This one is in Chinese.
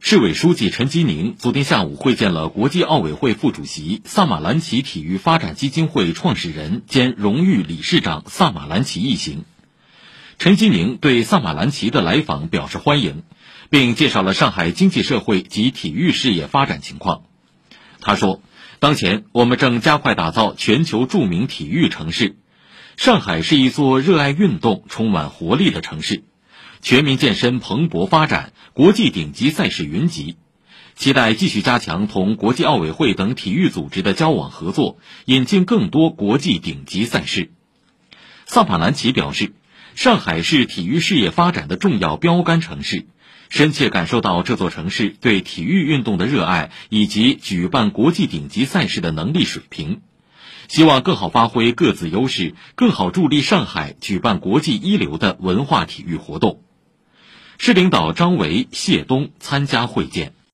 市委书记陈吉宁昨天下午会见了国际奥委会副主席、萨马兰奇体育发展基金会创始人兼荣誉理事长萨马兰奇一行。陈吉宁对萨马兰奇的来访表示欢迎，并介绍了上海经济社会及体育事业发展情况。他说：“当前我们正加快打造全球著名体育城市，上海是一座热爱运动、充满活力的城市。”全民健身蓬勃发展，国际顶级赛事云集，期待继续加强同国际奥委会等体育组织的交往合作，引进更多国际顶级赛事。萨法兰奇表示，上海是体育事业发展的重要标杆城市，深切感受到这座城市对体育运动的热爱以及举办国际顶级赛事的能力水平，希望更好发挥各自优势，更好助力上海举办国际一流的文化体育活动。市领导张维、谢东参加会见。